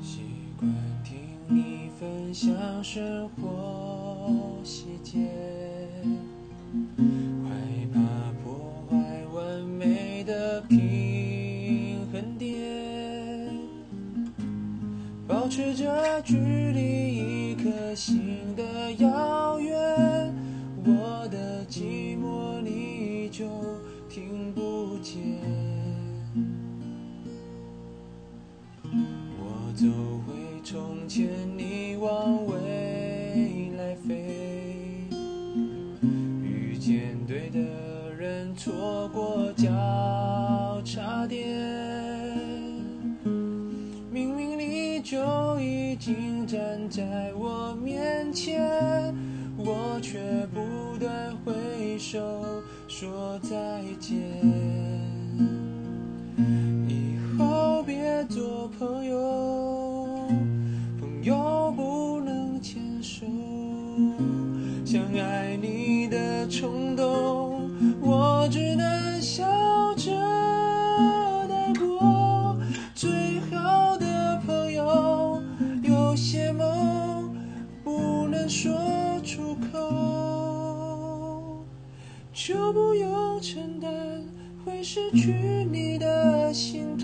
习惯听你分享生活细节，保持着距离一颗心的遥远，我的寂寞你就听不见。我走回从前，你往未来飞，遇见对的人，错过交就已经站在我面前，我却不断挥手说再见。以后别做朋友，朋友不能牵手。想爱你的冲动，就不用承担会失去你的心。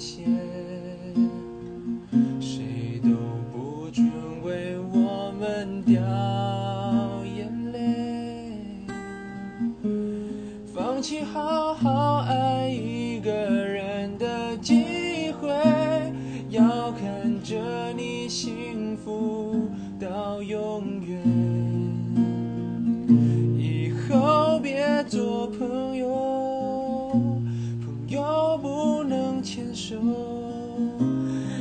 界限，谁都不准为我们掉眼泪。放弃好好爱一个人的机会，要看着你幸福到永远。以后别做朋友，牵手。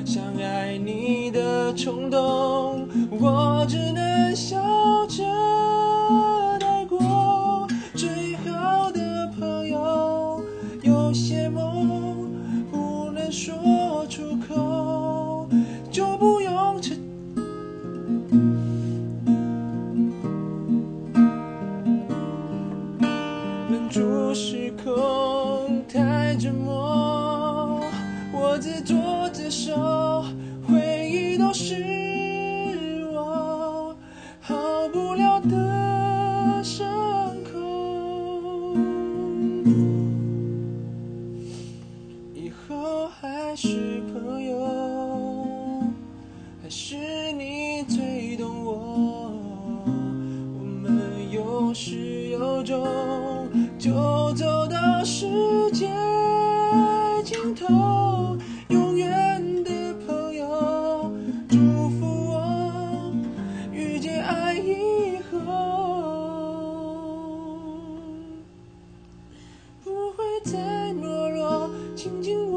想爱你的冲动，我只能笑着带过。最好的朋友，有些梦不能说出口，就不用承。忍住失控，太折磨，我自作自受回忆都是我好不了的伤口以后还是朋友还是你最懂我。我们有始有终就走到世太懦弱轻轻